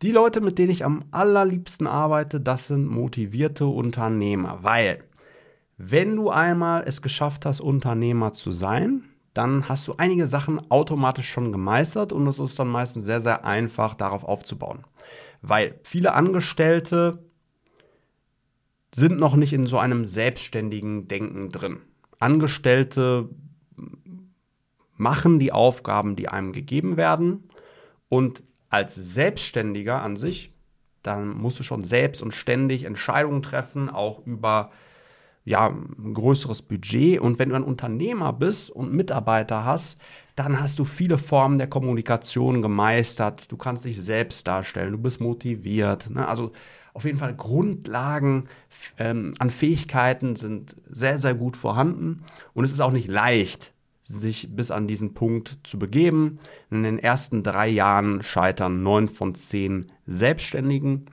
Die Leute, mit denen ich am allerliebsten arbeite, das sind motivierte Unternehmer, weil wenn du einmal es geschafft hast, Unternehmer zu sein, dann hast du einige Sachen automatisch schon gemeistert und es ist dann meistens sehr, sehr einfach, darauf aufzubauen. Weil viele Angestellte sind noch nicht in so einem selbstständigen Denken drin. Angestellte machen die Aufgaben, die einem gegeben werden und als Selbstständiger an sich, dann musst du schon selbst und ständig Entscheidungen treffen, auch über ja, ein größeres Budget. Und wenn du ein Unternehmer bist und Mitarbeiter hast, dann hast du viele Formen der Kommunikation gemeistert. Du kannst dich selbst darstellen, du bist motiviert. Ne? Also auf jeden Fall Grundlagen ähm, an Fähigkeiten sind sehr, sehr gut vorhanden. Und es ist auch nicht leicht, sich bis an diesen Punkt zu begeben. In den ersten drei Jahren scheitern neun von zehn Selbstständigen.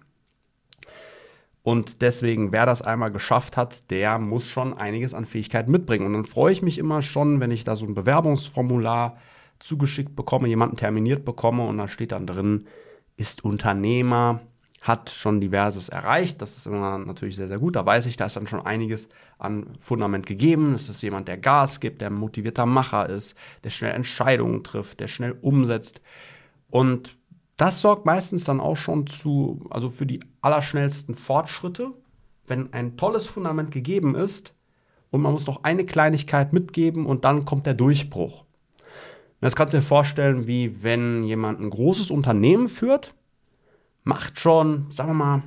Und deswegen, wer das einmal geschafft hat, der muss schon einiges an Fähigkeiten mitbringen. Und dann freue ich mich immer schon, wenn ich da so ein Bewerbungsformular zugeschickt bekomme, jemanden terminiert bekomme und da steht dann drin, ist Unternehmer, hat schon diverses erreicht. Das ist immer natürlich sehr, sehr gut. Da weiß ich, da ist dann schon einiges an Fundament gegeben. Es ist jemand, der Gas gibt, der motivierter Macher ist, der schnell Entscheidungen trifft, der schnell umsetzt. Und das sorgt meistens dann auch schon zu, also für die allerschnellsten Fortschritte, wenn ein tolles Fundament gegeben ist und man muss noch eine Kleinigkeit mitgeben und dann kommt der Durchbruch. das kannst du dir vorstellen, wie wenn jemand ein großes Unternehmen führt, macht schon, sagen wir mal,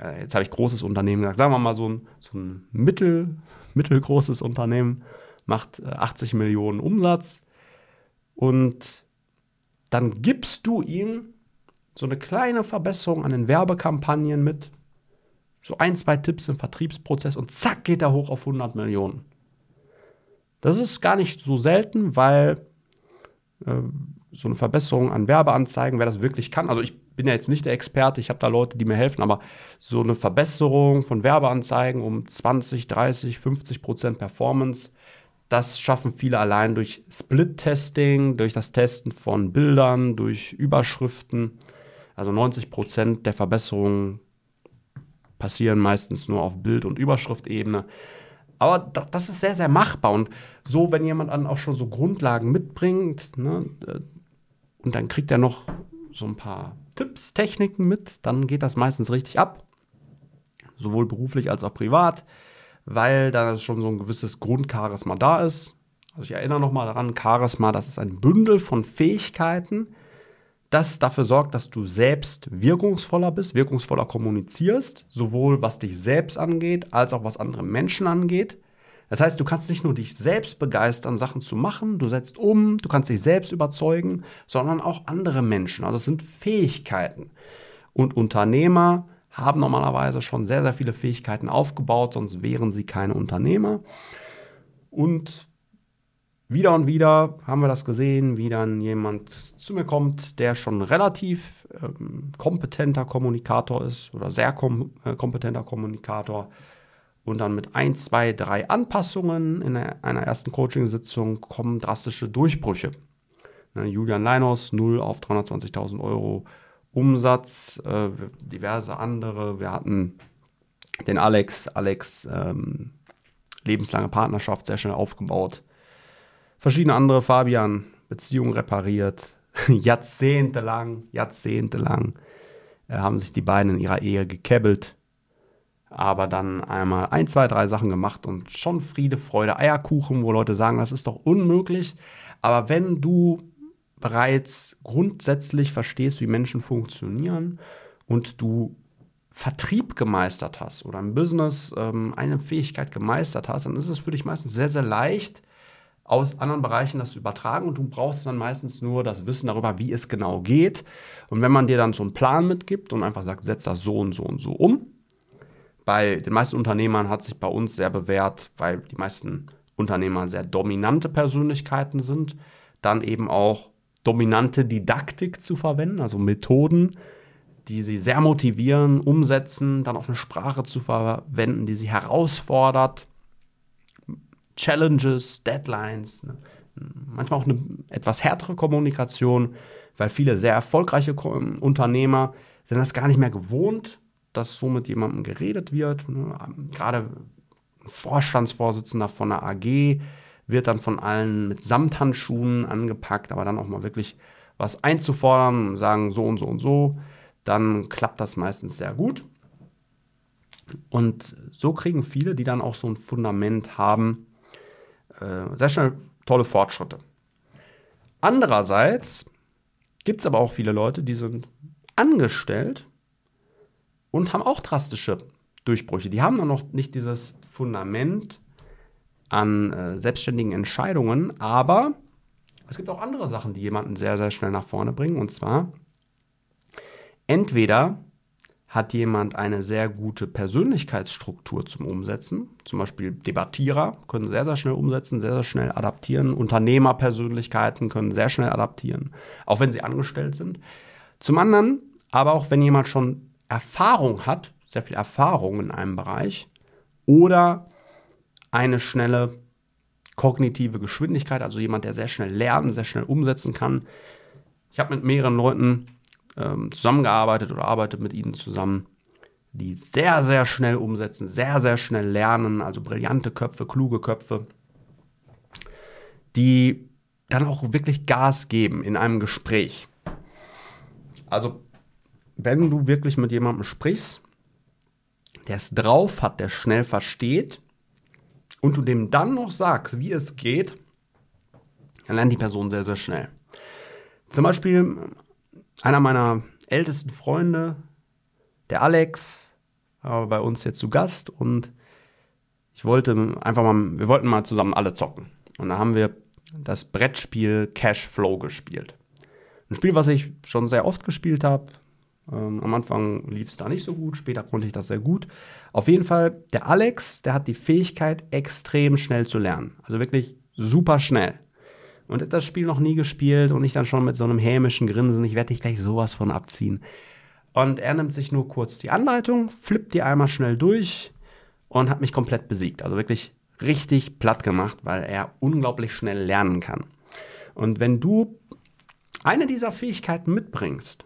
äh, jetzt habe ich großes Unternehmen gesagt, sagen wir mal so ein, so ein mittel, mittelgroßes Unternehmen, macht 80 äh, Millionen Umsatz und dann gibst du ihm so eine kleine Verbesserung an den Werbekampagnen mit, so ein, zwei Tipps im Vertriebsprozess und zack geht er hoch auf 100 Millionen. Das ist gar nicht so selten, weil äh, so eine Verbesserung an Werbeanzeigen, wer das wirklich kann, also ich bin ja jetzt nicht der Experte, ich habe da Leute, die mir helfen, aber so eine Verbesserung von Werbeanzeigen um 20, 30, 50 Prozent Performance, das schaffen viele allein durch Split-Testing, durch das Testen von Bildern, durch Überschriften. Also 90 Prozent der Verbesserungen passieren meistens nur auf Bild- und Überschriftebene. Aber das ist sehr, sehr machbar. Und so, wenn jemand dann auch schon so Grundlagen mitbringt, ne, äh, und dann kriegt er noch so ein paar Tipps, Techniken mit, dann geht das meistens richtig ab. Sowohl beruflich als auch privat weil da schon so ein gewisses Grundcharisma da ist. Also ich erinnere nochmal daran, Charisma, das ist ein Bündel von Fähigkeiten, das dafür sorgt, dass du selbst wirkungsvoller bist, wirkungsvoller kommunizierst, sowohl was dich selbst angeht, als auch was andere Menschen angeht. Das heißt, du kannst nicht nur dich selbst begeistern, Sachen zu machen, du setzt um, du kannst dich selbst überzeugen, sondern auch andere Menschen. Also es sind Fähigkeiten. Und Unternehmer haben normalerweise schon sehr, sehr viele Fähigkeiten aufgebaut, sonst wären sie keine Unternehmer. Und wieder und wieder haben wir das gesehen, wie dann jemand zu mir kommt, der schon relativ ähm, kompetenter Kommunikator ist oder sehr kom äh, kompetenter Kommunikator und dann mit ein, zwei, drei Anpassungen in einer ersten Coaching-Sitzung kommen drastische Durchbrüche. Ne, Julian Leinos, 0 auf 320.000 Euro Umsatz, äh, diverse andere. Wir hatten den Alex, Alex ähm, lebenslange Partnerschaft sehr schnell aufgebaut. Verschiedene andere, Fabian, Beziehungen repariert, jahrzehntelang, jahrzehntelang äh, haben sich die beiden in ihrer Ehe gekebbelt, aber dann einmal ein, zwei, drei Sachen gemacht und schon Friede, Freude, Eierkuchen, wo Leute sagen, das ist doch unmöglich. Aber wenn du bereits grundsätzlich verstehst, wie Menschen funktionieren und du Vertrieb gemeistert hast oder im Business ähm, eine Fähigkeit gemeistert hast, dann ist es für dich meistens sehr, sehr leicht, aus anderen Bereichen das zu übertragen und du brauchst dann meistens nur das Wissen darüber, wie es genau geht. Und wenn man dir dann so einen Plan mitgibt und einfach sagt, setz das so und so und so um, bei den meisten Unternehmern hat sich bei uns sehr bewährt, weil die meisten Unternehmer sehr dominante Persönlichkeiten sind, dann eben auch dominante Didaktik zu verwenden, also Methoden, die sie sehr motivieren, umsetzen, dann auch eine Sprache zu verwenden, die sie herausfordert, Challenges, Deadlines, ne? manchmal auch eine etwas härtere Kommunikation, weil viele sehr erfolgreiche Unternehmer sind das gar nicht mehr gewohnt, dass so mit jemandem geredet wird. Ne? Gerade ein Vorstandsvorsitzender von einer AG wird dann von allen mit Samthandschuhen angepackt, aber dann auch mal wirklich was einzufordern sagen so und so und so, dann klappt das meistens sehr gut. Und so kriegen viele, die dann auch so ein Fundament haben, äh, sehr schnell tolle Fortschritte. Andererseits gibt es aber auch viele Leute, die sind angestellt und haben auch drastische Durchbrüche. Die haben dann noch nicht dieses Fundament an äh, selbstständigen Entscheidungen, aber es gibt auch andere Sachen, die jemanden sehr, sehr schnell nach vorne bringen. Und zwar, entweder hat jemand eine sehr gute Persönlichkeitsstruktur zum Umsetzen. Zum Beispiel Debattierer können sehr, sehr schnell umsetzen, sehr, sehr schnell adaptieren. Unternehmerpersönlichkeiten können sehr schnell adaptieren, auch wenn sie angestellt sind. Zum anderen, aber auch wenn jemand schon Erfahrung hat, sehr viel Erfahrung in einem Bereich oder eine schnelle kognitive Geschwindigkeit, also jemand, der sehr schnell lernen, sehr schnell umsetzen kann. Ich habe mit mehreren Leuten ähm, zusammengearbeitet oder arbeite mit ihnen zusammen, die sehr, sehr schnell umsetzen, sehr, sehr schnell lernen, also brillante Köpfe, kluge Köpfe, die dann auch wirklich Gas geben in einem Gespräch. Also, wenn du wirklich mit jemandem sprichst, der es drauf hat, der schnell versteht, und du dem dann noch sagst, wie es geht, dann lernt die Person sehr, sehr schnell. Zum Beispiel einer meiner ältesten Freunde, der Alex, war bei uns jetzt zu Gast und ich wollte einfach mal, wir wollten mal zusammen alle zocken. Und da haben wir das Brettspiel Cash Flow gespielt. Ein Spiel, was ich schon sehr oft gespielt habe. Ähm, am Anfang lief es da nicht so gut, später konnte ich das sehr gut. Auf jeden Fall, der Alex, der hat die Fähigkeit, extrem schnell zu lernen. Also wirklich super schnell und hat das Spiel noch nie gespielt und ich dann schon mit so einem hämischen Grinsen, ich werde dich gleich sowas von abziehen. Und er nimmt sich nur kurz die Anleitung, flippt die einmal schnell durch und hat mich komplett besiegt. Also wirklich richtig platt gemacht, weil er unglaublich schnell lernen kann. Und wenn du eine dieser Fähigkeiten mitbringst,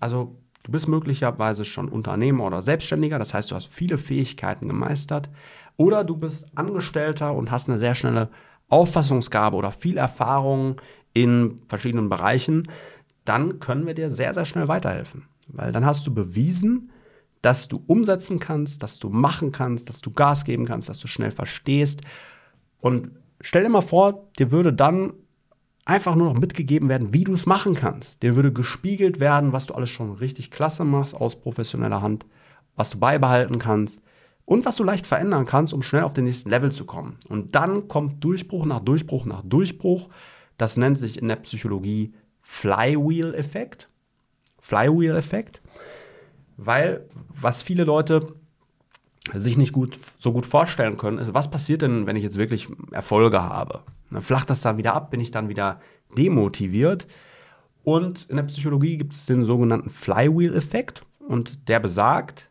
also du bist möglicherweise schon Unternehmer oder Selbstständiger, das heißt, du hast viele Fähigkeiten gemeistert, oder du bist Angestellter und hast eine sehr schnelle Auffassungsgabe oder viel Erfahrung in verschiedenen Bereichen, dann können wir dir sehr, sehr schnell weiterhelfen. Weil dann hast du bewiesen, dass du umsetzen kannst, dass du machen kannst, dass du Gas geben kannst, dass du schnell verstehst. Und stell dir mal vor, dir würde dann einfach nur noch mitgegeben werden, wie du es machen kannst. Dir würde gespiegelt werden, was du alles schon richtig klasse machst aus professioneller Hand, was du beibehalten kannst und was du leicht verändern kannst, um schnell auf den nächsten Level zu kommen. Und dann kommt Durchbruch nach Durchbruch nach Durchbruch. Das nennt sich in der Psychologie Flywheel-Effekt. Flywheel-Effekt. Weil was viele Leute sich nicht gut, so gut vorstellen können, ist, was passiert denn, wenn ich jetzt wirklich Erfolge habe? Dann flacht das dann wieder ab, bin ich dann wieder demotiviert. Und in der Psychologie gibt es den sogenannten Flywheel-Effekt und der besagt,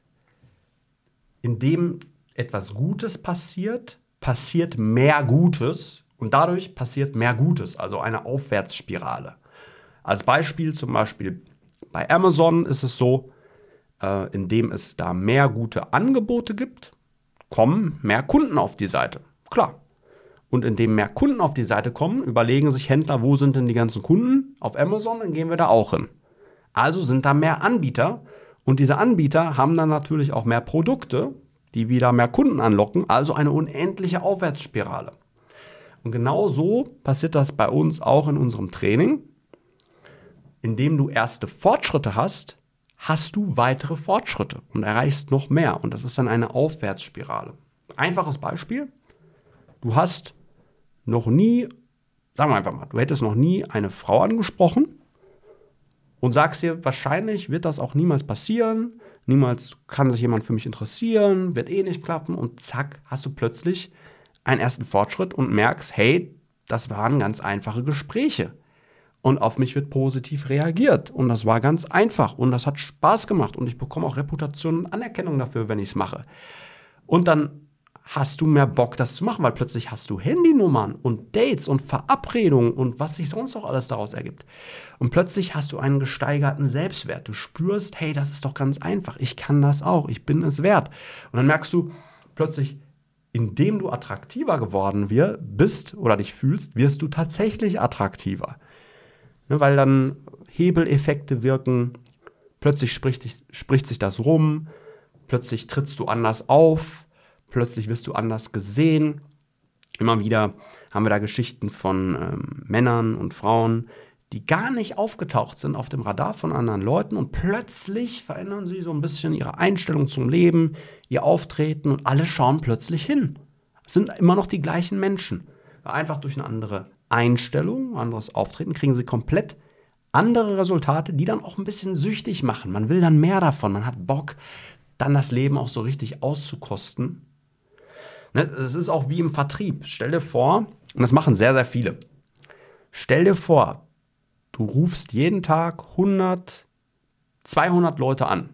indem etwas Gutes passiert, passiert mehr Gutes und dadurch passiert mehr Gutes, also eine Aufwärtsspirale. Als Beispiel zum Beispiel bei Amazon ist es so, äh, indem es da mehr gute Angebote gibt, kommen mehr Kunden auf die Seite. Klar. Und indem mehr Kunden auf die Seite kommen, überlegen sich Händler, wo sind denn die ganzen Kunden? Auf Amazon, dann gehen wir da auch hin. Also sind da mehr Anbieter und diese Anbieter haben dann natürlich auch mehr Produkte, die wieder mehr Kunden anlocken, also eine unendliche Aufwärtsspirale. Und genau so passiert das bei uns auch in unserem Training. Indem du erste Fortschritte hast, hast du weitere Fortschritte und erreichst noch mehr. Und das ist dann eine Aufwärtsspirale. Einfaches Beispiel. Du hast noch nie, sagen wir einfach mal, du hättest noch nie eine Frau angesprochen und sagst dir, wahrscheinlich wird das auch niemals passieren, niemals kann sich jemand für mich interessieren, wird eh nicht klappen und zack, hast du plötzlich einen ersten Fortschritt und merkst, hey, das waren ganz einfache Gespräche. Und auf mich wird positiv reagiert. Und das war ganz einfach. Und das hat Spaß gemacht. Und ich bekomme auch Reputation und Anerkennung dafür, wenn ich es mache. Und dann hast du mehr Bock, das zu machen, weil plötzlich hast du Handynummern und Dates und Verabredungen und was sich sonst noch alles daraus ergibt. Und plötzlich hast du einen gesteigerten Selbstwert. Du spürst, hey, das ist doch ganz einfach. Ich kann das auch. Ich bin es wert. Und dann merkst du plötzlich, indem du attraktiver geworden bist oder dich fühlst, wirst du tatsächlich attraktiver. Ne, weil dann Hebeleffekte wirken, plötzlich spricht, spricht sich das rum, plötzlich trittst du anders auf, plötzlich wirst du anders gesehen. Immer wieder haben wir da Geschichten von ähm, Männern und Frauen, die gar nicht aufgetaucht sind auf dem Radar von anderen Leuten und plötzlich verändern sie so ein bisschen ihre Einstellung zum Leben, ihr Auftreten und alle schauen plötzlich hin. Es sind immer noch die gleichen Menschen. Einfach durch eine andere Einstellung, anderes Auftreten kriegen sie komplett andere Resultate, die dann auch ein bisschen süchtig machen. Man will dann mehr davon, man hat Bock, dann das Leben auch so richtig auszukosten. Ne, es ist auch wie im Vertrieb. Stell dir vor, und das machen sehr, sehr viele. Stell dir vor, du rufst jeden Tag 100, 200 Leute an.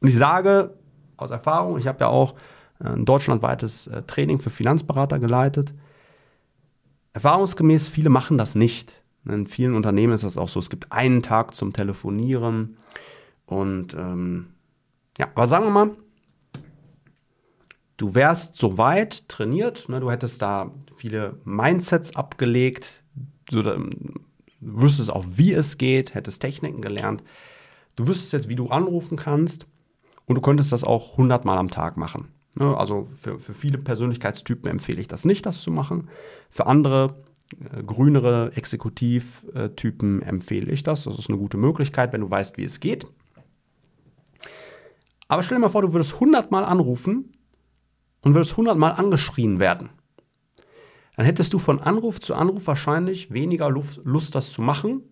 Und ich sage aus Erfahrung, ich habe ja auch äh, ein deutschlandweites äh, Training für Finanzberater geleitet. Erfahrungsgemäß, viele machen das nicht. In vielen Unternehmen ist das auch so. Es gibt einen Tag zum Telefonieren. Und ähm, ja, aber sagen wir mal, du wärst so weit trainiert, ne, du hättest da viele Mindsets abgelegt, du, wüsstest auch, wie es geht, hättest Techniken gelernt. Du wüsstest jetzt, wie du anrufen kannst und du könntest das auch 100 Mal am Tag machen. Ne, also für, für viele Persönlichkeitstypen empfehle ich das nicht, das zu machen. Für andere äh, grünere Exekutivtypen empfehle ich das. Das ist eine gute Möglichkeit, wenn du weißt, wie es geht. Aber stell dir mal vor, du würdest 100 Mal anrufen und würdest 100 Mal angeschrien werden. Dann hättest du von Anruf zu Anruf wahrscheinlich weniger Lust, das zu machen,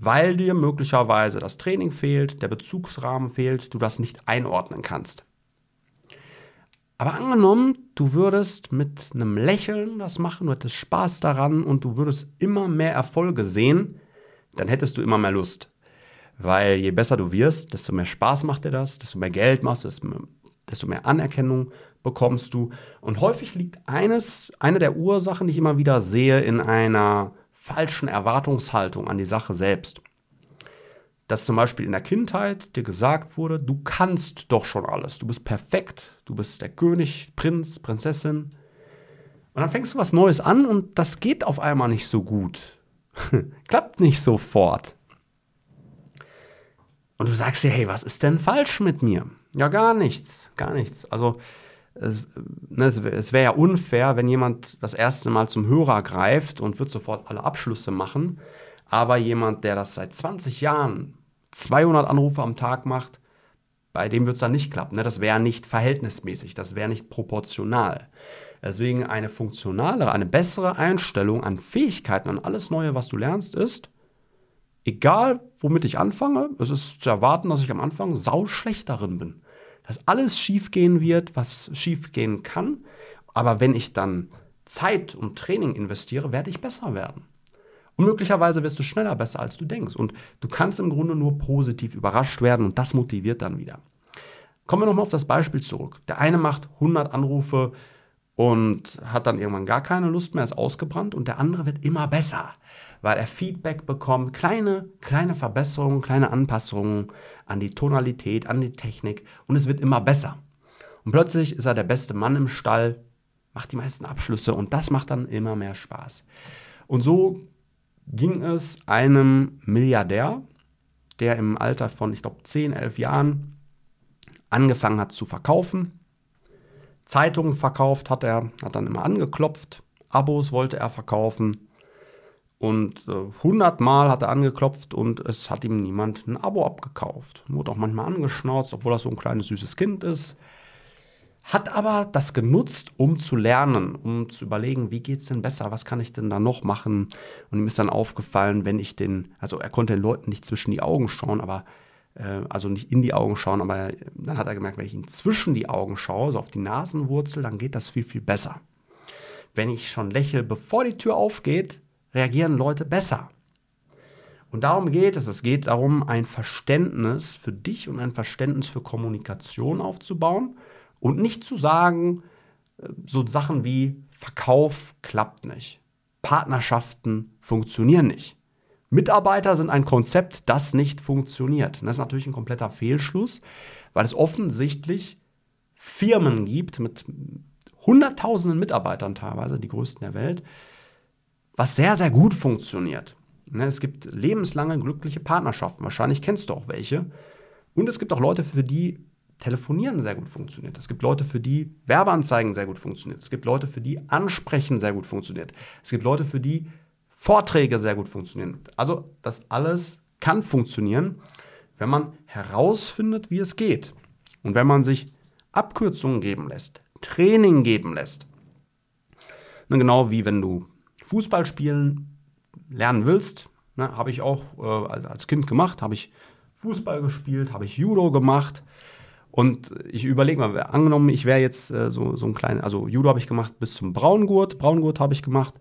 weil dir möglicherweise das Training fehlt, der Bezugsrahmen fehlt, du das nicht einordnen kannst. Aber angenommen, du würdest mit einem Lächeln das machen, du hättest Spaß daran und du würdest immer mehr Erfolge sehen, dann hättest du immer mehr Lust. Weil je besser du wirst, desto mehr Spaß macht dir das, desto mehr Geld machst du, desto mehr Anerkennung bekommst du. Und häufig liegt eines, eine der Ursachen, die ich immer wieder sehe, in einer falschen Erwartungshaltung an die Sache selbst dass zum Beispiel in der Kindheit dir gesagt wurde, du kannst doch schon alles, du bist perfekt, du bist der König, Prinz, Prinzessin. Und dann fängst du was Neues an und das geht auf einmal nicht so gut. Klappt nicht sofort. Und du sagst dir, hey, was ist denn falsch mit mir? Ja, gar nichts, gar nichts. Also es, ne, es wäre ja unfair, wenn jemand das erste Mal zum Hörer greift und wird sofort alle Abschlüsse machen. Aber jemand, der das seit 20 Jahren 200 Anrufe am Tag macht, bei dem wird es dann nicht klappen. Ne? Das wäre nicht verhältnismäßig, das wäre nicht proportional. Deswegen eine funktionalere, eine bessere Einstellung an Fähigkeiten, an alles Neue, was du lernst, ist, egal womit ich anfange, es ist zu erwarten, dass ich am Anfang sau schlecht darin bin. Dass alles schiefgehen wird, was schiefgehen kann. Aber wenn ich dann Zeit und Training investiere, werde ich besser werden. Und möglicherweise wirst du schneller besser, als du denkst. Und du kannst im Grunde nur positiv überrascht werden und das motiviert dann wieder. Kommen wir nochmal auf das Beispiel zurück. Der eine macht 100 Anrufe und hat dann irgendwann gar keine Lust mehr, ist ausgebrannt und der andere wird immer besser, weil er Feedback bekommt, kleine, kleine Verbesserungen, kleine Anpassungen an die Tonalität, an die Technik und es wird immer besser. Und plötzlich ist er der beste Mann im Stall, macht die meisten Abschlüsse und das macht dann immer mehr Spaß. Und so ging es einem Milliardär, der im Alter von, ich glaube, 10, 11 Jahren angefangen hat zu verkaufen. Zeitungen verkauft hat er, hat dann immer angeklopft. Abos wollte er verkaufen. Und äh, 100 Mal hat er angeklopft und es hat ihm niemand ein Abo abgekauft. Wurde auch manchmal angeschnauzt, obwohl er so ein kleines süßes Kind ist hat aber das genutzt, um zu lernen, um zu überlegen, wie geht es denn besser, was kann ich denn da noch machen? Und ihm ist dann aufgefallen, wenn ich den, also er konnte den Leuten nicht zwischen die Augen schauen, aber äh, also nicht in die Augen schauen, aber dann hat er gemerkt, wenn ich ihn zwischen die Augen schaue, so auf die Nasenwurzel, dann geht das viel, viel besser. Wenn ich schon lächle, bevor die Tür aufgeht, reagieren Leute besser. Und darum geht es. Es geht darum, ein Verständnis für dich und ein Verständnis für Kommunikation aufzubauen und nicht zu sagen, so Sachen wie Verkauf klappt nicht. Partnerschaften funktionieren nicht. Mitarbeiter sind ein Konzept, das nicht funktioniert. das ist natürlich ein kompletter Fehlschluss, weil es offensichtlich Firmen gibt mit hunderttausenden Mitarbeitern teilweise, die größten der Welt, was sehr, sehr gut funktioniert. Ne, es gibt lebenslange glückliche Partnerschaften. Wahrscheinlich kennst du auch welche. Und es gibt auch Leute, für die Telefonieren sehr gut funktioniert. Es gibt Leute, für die Werbeanzeigen sehr gut funktioniert. Es gibt Leute, für die Ansprechen sehr gut funktioniert. Es gibt Leute, für die Vorträge sehr gut funktionieren. Also das alles kann funktionieren, wenn man herausfindet, wie es geht. Und wenn man sich Abkürzungen geben lässt, Training geben lässt. Ne, genau wie wenn du Fußball spielen lernen willst, ne, habe ich auch äh, als Kind gemacht, habe ich Fußball gespielt, habe ich Judo gemacht. Und ich überlege mal, angenommen, ich wäre jetzt äh, so, so ein kleiner, also Judo habe ich gemacht bis zum Braungurt, Braungurt habe ich gemacht.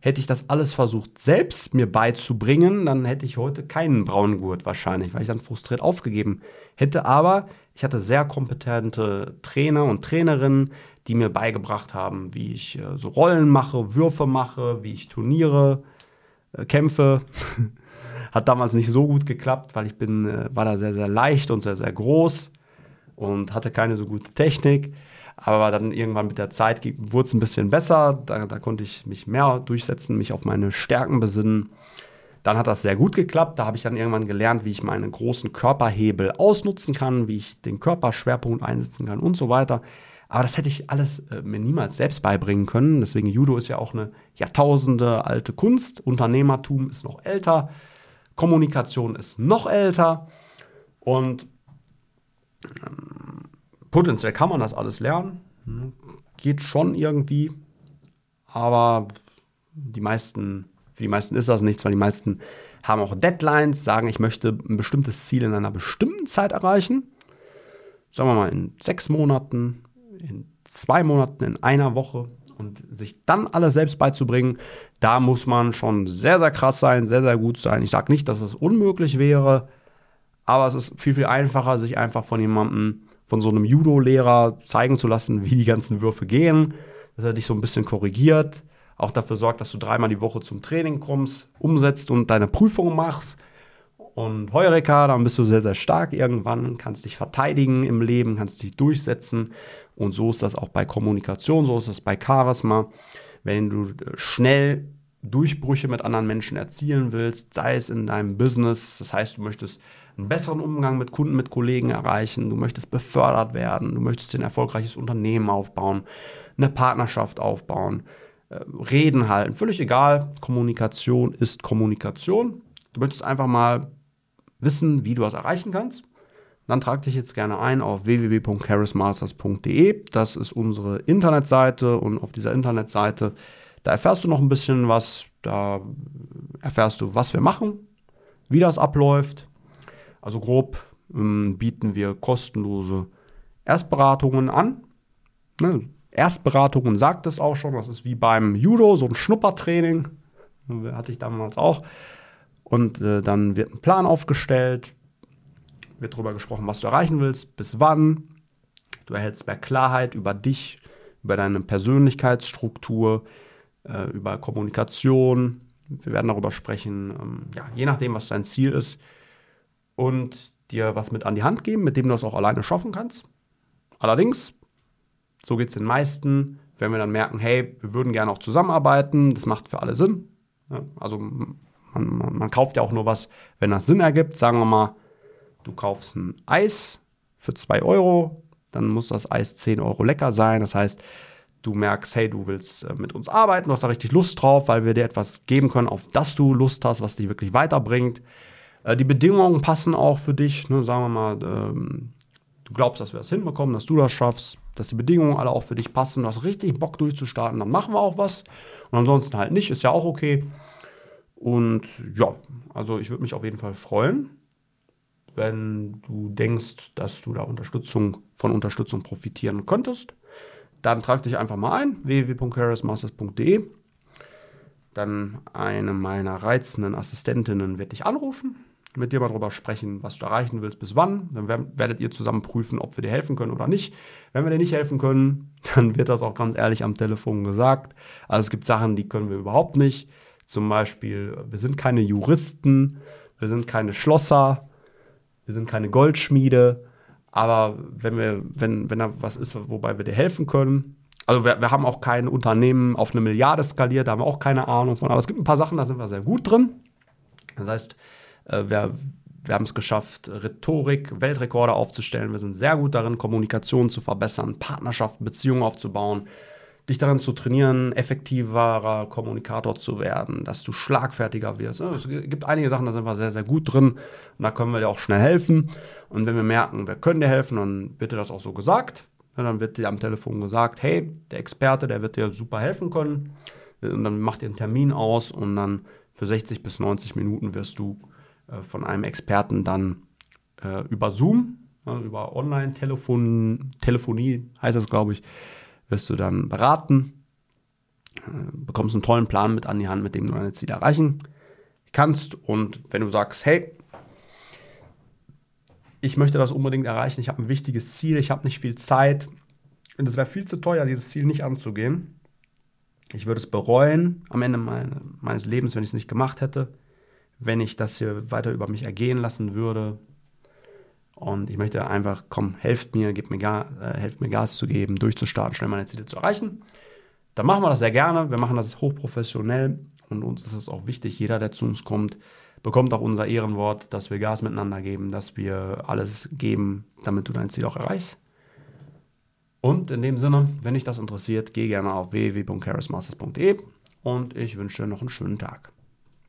Hätte ich das alles versucht, selbst mir beizubringen, dann hätte ich heute keinen Braungurt wahrscheinlich, weil ich dann frustriert aufgegeben hätte. Aber ich hatte sehr kompetente Trainer und Trainerinnen, die mir beigebracht haben, wie ich äh, so Rollen mache, Würfe mache, wie ich Turniere äh, kämpfe. Hat damals nicht so gut geklappt, weil ich bin, äh, war da sehr, sehr leicht und sehr, sehr groß und hatte keine so gute Technik. Aber dann irgendwann mit der Zeit wurde es ein bisschen besser. Da, da, konnte ich mich mehr durchsetzen, mich auf meine Stärken besinnen. Dann hat das sehr gut geklappt. Da habe ich dann irgendwann gelernt, wie ich meine großen Körperhebel ausnutzen kann, wie ich den Körperschwerpunkt einsetzen kann und so weiter. Aber das hätte ich alles äh, mir niemals selbst beibringen können. Deswegen Judo ist ja auch eine Jahrtausende alte Kunst. Unternehmertum ist noch älter. Kommunikation ist noch älter. Und potenziell kann man das alles lernen. Hm, geht schon irgendwie. Aber die meisten, für die meisten ist das nichts, weil die meisten haben auch Deadlines, sagen, ich möchte ein bestimmtes Ziel in einer bestimmten Zeit erreichen. Sagen wir mal in sechs Monaten, in zwei Monaten, in einer Woche und sich dann alles selbst beizubringen, da muss man schon sehr, sehr krass sein, sehr, sehr gut sein. Ich sage nicht, dass es unmöglich wäre, aber es ist viel, viel einfacher, sich einfach von jemandem, von so einem Judo-Lehrer zeigen zu lassen, wie die ganzen Würfe gehen, dass er dich so ein bisschen korrigiert, auch dafür sorgt, dass du dreimal die Woche zum Training kommst, umsetzt und deine Prüfung machst und Heureka, dann bist du sehr, sehr stark irgendwann, kannst dich verteidigen im Leben, kannst dich durchsetzen. Und so ist das auch bei Kommunikation, so ist es bei Charisma. Wenn du äh, schnell Durchbrüche mit anderen Menschen erzielen willst, sei es in deinem Business, das heißt, du möchtest einen besseren Umgang mit Kunden, mit Kollegen erreichen, du möchtest befördert werden, du möchtest ein erfolgreiches Unternehmen aufbauen, eine Partnerschaft aufbauen, äh, Reden halten, völlig egal, Kommunikation ist Kommunikation. Du möchtest einfach mal wissen, wie du das erreichen kannst, dann trag dich jetzt gerne ein auf www.charismasters.de. Das ist unsere Internetseite und auf dieser Internetseite, da erfährst du noch ein bisschen was. Da erfährst du, was wir machen, wie das abläuft. Also grob ähm, bieten wir kostenlose Erstberatungen an. Ne? Erstberatungen sagt es auch schon, das ist wie beim Judo, so ein Schnuppertraining. Hatte ich damals auch. Und äh, dann wird ein Plan aufgestellt, wird darüber gesprochen, was du erreichen willst, bis wann. Du erhältst mehr Klarheit über dich, über deine Persönlichkeitsstruktur, äh, über Kommunikation. Wir werden darüber sprechen, ähm, ja, je nachdem, was dein Ziel ist. Und dir was mit an die Hand geben, mit dem du das auch alleine schaffen kannst. Allerdings, so geht es den meisten, wenn wir dann merken, hey, wir würden gerne auch zusammenarbeiten, das macht für alle Sinn. Ja, also man, man, man, kauft ja auch nur was, wenn das Sinn ergibt. Sagen wir mal, du kaufst ein Eis für 2 Euro, dann muss das Eis 10 Euro lecker sein. Das heißt, du merkst, hey, du willst äh, mit uns arbeiten, du hast da richtig Lust drauf, weil wir dir etwas geben können, auf das du Lust hast, was dich wirklich weiterbringt. Äh, die Bedingungen passen auch für dich. Ne? Sagen wir mal, ähm, du glaubst, dass wir das hinbekommen, dass du das schaffst, dass die Bedingungen alle auch für dich passen, du hast richtig Bock durchzustarten, dann machen wir auch was. Und ansonsten halt nicht, ist ja auch okay. Und ja, also ich würde mich auf jeden Fall freuen, wenn du denkst, dass du da Unterstützung von Unterstützung profitieren könntest. Dann trag dich einfach mal ein, www.charismasters.de. Dann eine meiner reizenden Assistentinnen wird dich anrufen. Mit dir mal darüber sprechen, was du erreichen willst, bis wann. Dann werdet ihr zusammen prüfen, ob wir dir helfen können oder nicht. Wenn wir dir nicht helfen können, dann wird das auch ganz ehrlich am Telefon gesagt. Also es gibt Sachen, die können wir überhaupt nicht. Zum Beispiel, wir sind keine Juristen, wir sind keine Schlosser, wir sind keine Goldschmiede. Aber wenn wir, wenn, wenn da was ist, wobei wir dir helfen können, also wir, wir haben auch kein Unternehmen auf eine Milliarde skaliert, da haben wir auch keine Ahnung von. Aber es gibt ein paar Sachen, da sind wir sehr gut drin. Das heißt, wir, wir haben es geschafft, Rhetorik, Weltrekorde aufzustellen. Wir sind sehr gut darin, Kommunikation zu verbessern, Partnerschaften, Beziehungen aufzubauen, dich darin zu trainieren, effektiverer Kommunikator zu werden, dass du schlagfertiger wirst. Es gibt einige Sachen, da sind wir sehr, sehr gut drin und da können wir dir auch schnell helfen. Und wenn wir merken, wir können dir helfen, dann wird dir das auch so gesagt. dann wird dir am Telefon gesagt, hey, der Experte, der wird dir super helfen können. Und dann macht ihr einen Termin aus und dann für 60 bis 90 Minuten wirst du äh, von einem Experten dann äh, über Zoom, äh, über Online-Telefonie heißt das, glaube ich, wirst du dann beraten, äh, bekommst einen tollen Plan mit an die Hand, mit dem du deine Ziele erreichen kannst. Und wenn du sagst, hey, ich möchte das unbedingt erreichen, ich habe ein wichtiges Ziel, ich habe nicht viel Zeit und es wäre viel zu teuer, dieses Ziel nicht anzugehen. Ich würde es bereuen am Ende meines Lebens, wenn ich es nicht gemacht hätte wenn ich das hier weiter über mich ergehen lassen würde. Und ich möchte einfach, komm, helft mir, gebt mir, äh, helft mir Gas zu geben, durchzustarten, schnell meine Ziele zu erreichen. Dann machen wir das sehr gerne. Wir machen das hochprofessionell und uns ist es auch wichtig, jeder, der zu uns kommt, bekommt auch unser Ehrenwort, dass wir Gas miteinander geben, dass wir alles geben, damit du dein Ziel auch erreichst. Und in dem Sinne, wenn dich das interessiert, geh gerne auf www.charismasters.de und ich wünsche dir noch einen schönen Tag.